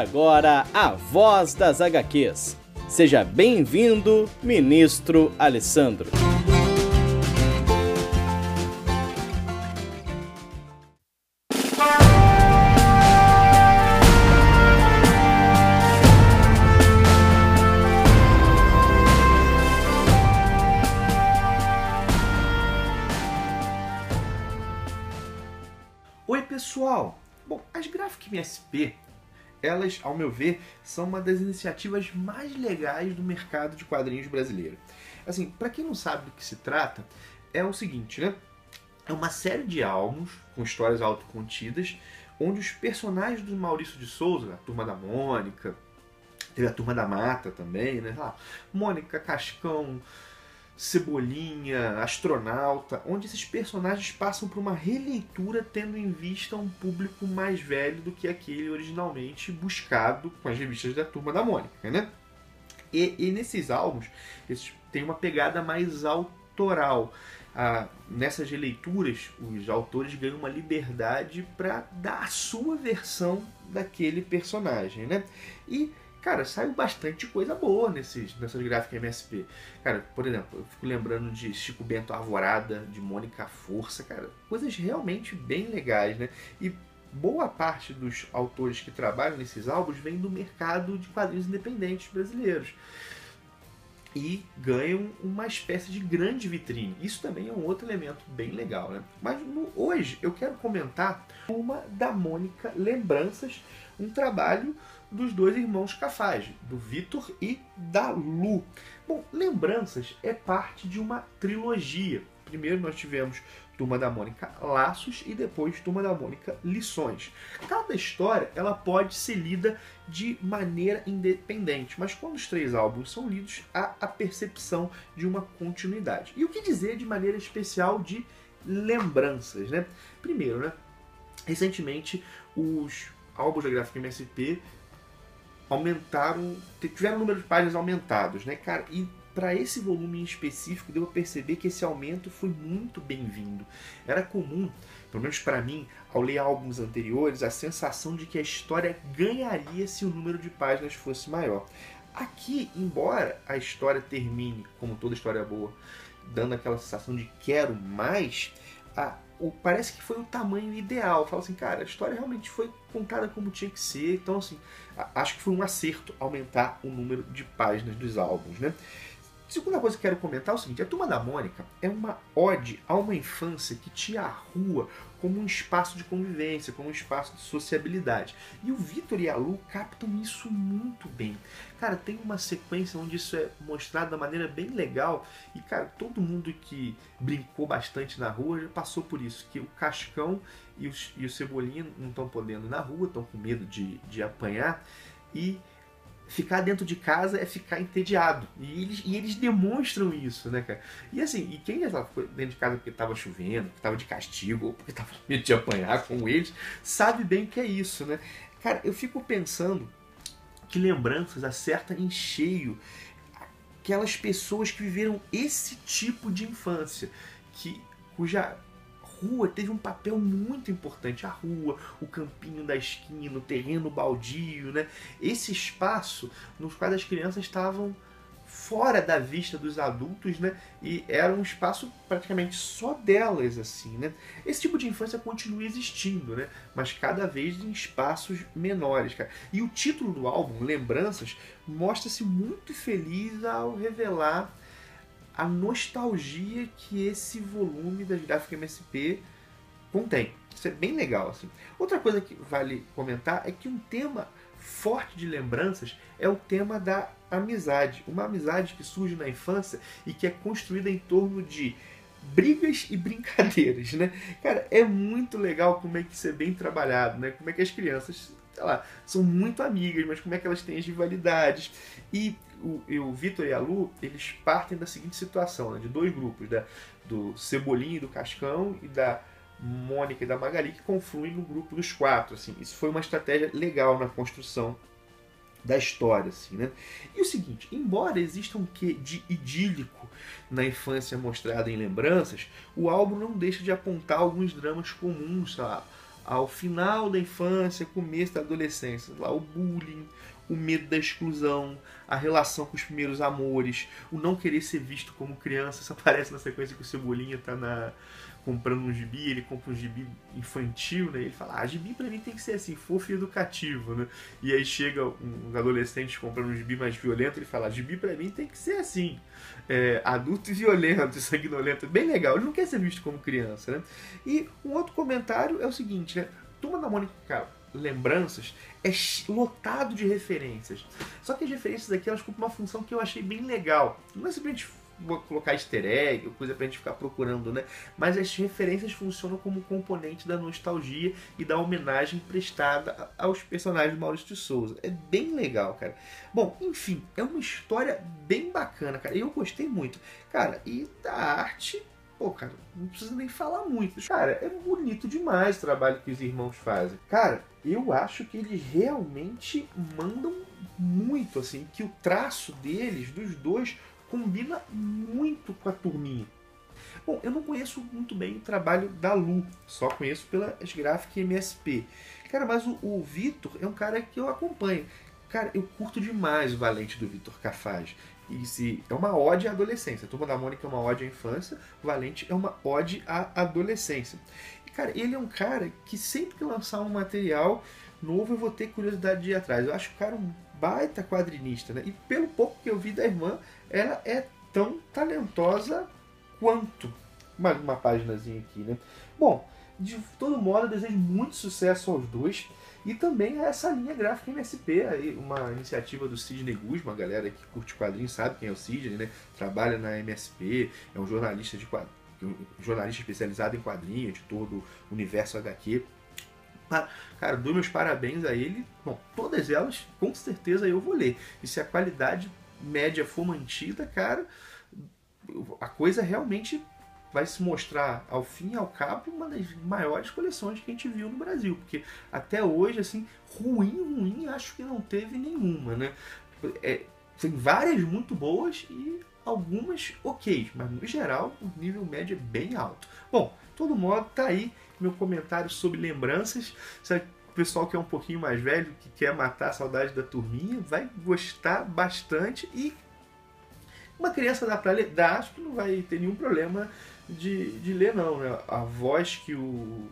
Agora a Voz das HQs. Seja bem-vindo, ministro Alessandro. Oi, pessoal! Bom, as Graphic MSP, elas, ao meu ver, são uma das iniciativas mais legais do mercado de quadrinhos brasileiro. Assim, para quem não sabe do que se trata, é o seguinte, né? É uma série de álbuns com histórias autocontidas, onde os personagens do Maurício de Souza, a Turma da Mônica, teve a Turma da Mata também, né? Lá, Mônica, Cascão, Cebolinha, Astronauta, onde esses personagens passam por uma releitura tendo em vista um público mais velho do que aquele originalmente buscado com as revistas da Turma da Mônica, né? E, e nesses álbuns, eles têm uma pegada mais autoral. Ah, nessas releituras, os autores ganham uma liberdade para dar a sua versão daquele personagem, né? E cara, saiu bastante coisa boa nesses, nessas gráficas MSP. Cara, por exemplo, eu fico lembrando de Chico Bento Arvorada, de Mônica Força, cara, coisas realmente bem legais, né? E boa parte dos autores que trabalham nesses álbuns vem do mercado de quadrinhos independentes brasileiros. E ganham uma espécie de grande vitrine. Isso também é um outro elemento bem legal, né? Mas no, hoje eu quero comentar uma da Mônica Lembranças, um trabalho dos dois irmãos Cafage, do Vitor e da Lu. Bom, Lembranças é parte de uma trilogia. Primeiro nós tivemos Turma da Mônica Laços e depois Turma da Mônica Lições. Cada história ela pode ser lida de maneira independente, mas quando os três álbuns são lidos, há a percepção de uma continuidade. E o que dizer de maneira especial de lembranças, né? Primeiro, né? Recentemente, os álbuns da Gráfica MSP aumentaram, tiveram o número de páginas aumentados, né, cara? E para esse volume em específico, deu a perceber que esse aumento foi muito bem-vindo. Era comum, pelo menos para mim, ao ler álbuns anteriores, a sensação de que a história ganharia se o número de páginas fosse maior. Aqui, embora a história termine, como toda história boa, dando aquela sensação de quero mais, a, o, parece que foi o tamanho ideal. Fala assim, cara, a história realmente foi contada como tinha que ser. Então, assim, acho que foi um acerto aumentar o número de páginas dos álbuns, né? Segunda coisa que quero comentar é o seguinte: a Turma da Mônica é uma ode a uma infância que tinha a rua como um espaço de convivência, como um espaço de sociabilidade. E o Vitor e a Lu captam isso muito bem. Cara, tem uma sequência onde isso é mostrado da maneira bem legal. E, cara, todo mundo que brincou bastante na rua já passou por isso. Que o Cascão e, os, e o Cebolinha não estão podendo na rua, estão com medo de, de apanhar. E ficar dentro de casa é ficar entediado. E eles, e eles demonstram isso, né, cara? E assim, e quem já ficou dentro de casa porque estava chovendo, porque estava de castigo, ou porque estava com medo de apanhar com eles, sabe bem que é isso, né? Cara, eu fico pensando que lembranças acerta em cheio aquelas pessoas que viveram esse tipo de infância, que cuja rua teve um papel muito importante. A rua, o campinho da esquina, o terreno baldio, né? Esse espaço nos quais as crianças estavam fora da vista dos adultos, né? E era um espaço praticamente só delas, assim, né? Esse tipo de infância continua existindo, né? Mas cada vez em espaços menores, cara. E o título do álbum, Lembranças, mostra-se muito feliz ao revelar a nostalgia que esse volume das Graphic MSP contém. Isso é bem legal. Assim. Outra coisa que vale comentar é que um tema forte de lembranças é o tema da amizade. Uma amizade que surge na infância e que é construída em torno de brigas e brincadeiras, né? Cara, é muito legal como é que isso é bem trabalhado, né? Como é que as crianças sei lá, são muito amigas, mas como é que elas têm as rivalidades. E o, o Vitor e a Lu, eles partem da seguinte situação, né, de dois grupos, da, do Cebolinha e do Cascão e da Mônica e da Magali que confluem no grupo dos quatro. Assim. Isso foi uma estratégia legal na construção da história, assim, né? E o seguinte, embora exista um quê de idílico na infância mostrada em lembranças, o álbum não deixa de apontar alguns dramas comuns, lá, ao final da infância, começo da adolescência, lá o bullying, o medo da exclusão, a relação com os primeiros amores, o não querer ser visto como criança, isso aparece na sequência que o Cebolinha tá na comprando um gibi, ele compra um gibi infantil, né? Ele fala, ah, gibi pra mim tem que ser assim, fofo e educativo, né? E aí chega um adolescente comprando um gibi mais violento, ele fala, gibi pra mim tem que ser assim, é, adulto e violento, sanguinolento, bem legal, ele não quer ser visto como criança, né? E um outro comentário é o seguinte, né? Turma da Mônica, cara, lembranças é lotado de referências. Só que as referências aqui elas cumprem uma função que eu achei bem legal. Não é simplesmente colocar easter egg, coisa pra gente ficar procurando, né? Mas as referências funcionam como componente da nostalgia e da homenagem prestada aos personagens do Maurício de Souza. É bem legal, cara. Bom, enfim, é uma história bem bacana, cara. Eu gostei muito. Cara, e da arte Pô, cara, não precisa nem falar muito. Cara, é bonito demais o trabalho que os irmãos fazem. Cara, eu acho que eles realmente mandam muito, assim, que o traço deles, dos dois, combina muito com a turminha. Bom, eu não conheço muito bem o trabalho da Lu, só conheço pelas gráficas MSP. Cara, mas o, o Vitor é um cara que eu acompanho. Cara, eu curto demais o Valente do Vitor Cafaz. E se é uma ode à adolescência. Turma da Mônica é uma ode à infância, Valente é uma ode à adolescência. E, cara, ele é um cara que sempre que lançar um material novo eu vou ter curiosidade de ir atrás. Eu acho o cara um baita quadrinista, né? E pelo pouco que eu vi da irmã, ela é tão talentosa quanto. Mais uma páginazinha aqui, né? Bom, de todo modo, eu desejo muito sucesso aos dois. E também a essa linha gráfica MSP, aí, uma iniciativa do Sidney Guzman, a galera que curte quadrinhos sabe quem é o Sidney, né? Trabalha na MSP, é um jornalista de um jornalista especializado em quadrinhos, de todo o universo HQ. Cara, dou meus parabéns a ele. Bom, todas elas, com certeza eu vou ler. E se a qualidade média for mantida, cara, a coisa realmente vai se mostrar, ao fim e ao cabo, uma das maiores coleções que a gente viu no Brasil. Porque até hoje, assim, ruim, ruim, acho que não teve nenhuma, né? É, tem várias muito boas e algumas ok, mas no geral o nível médio é bem alto. Bom, todo modo, tá aí meu comentário sobre lembranças. Se o pessoal que é um pouquinho mais velho, que quer matar a saudade da turminha, vai gostar bastante e uma criança dá para ler, dá, acho que não vai ter nenhum problema de, de ler não, né? A voz que o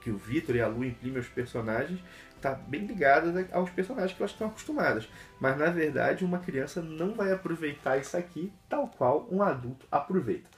que o Vitor e a Lu imprimem aos personagens está bem ligada aos personagens que elas estão acostumadas. Mas na verdade, uma criança não vai aproveitar isso aqui tal qual um adulto aproveita.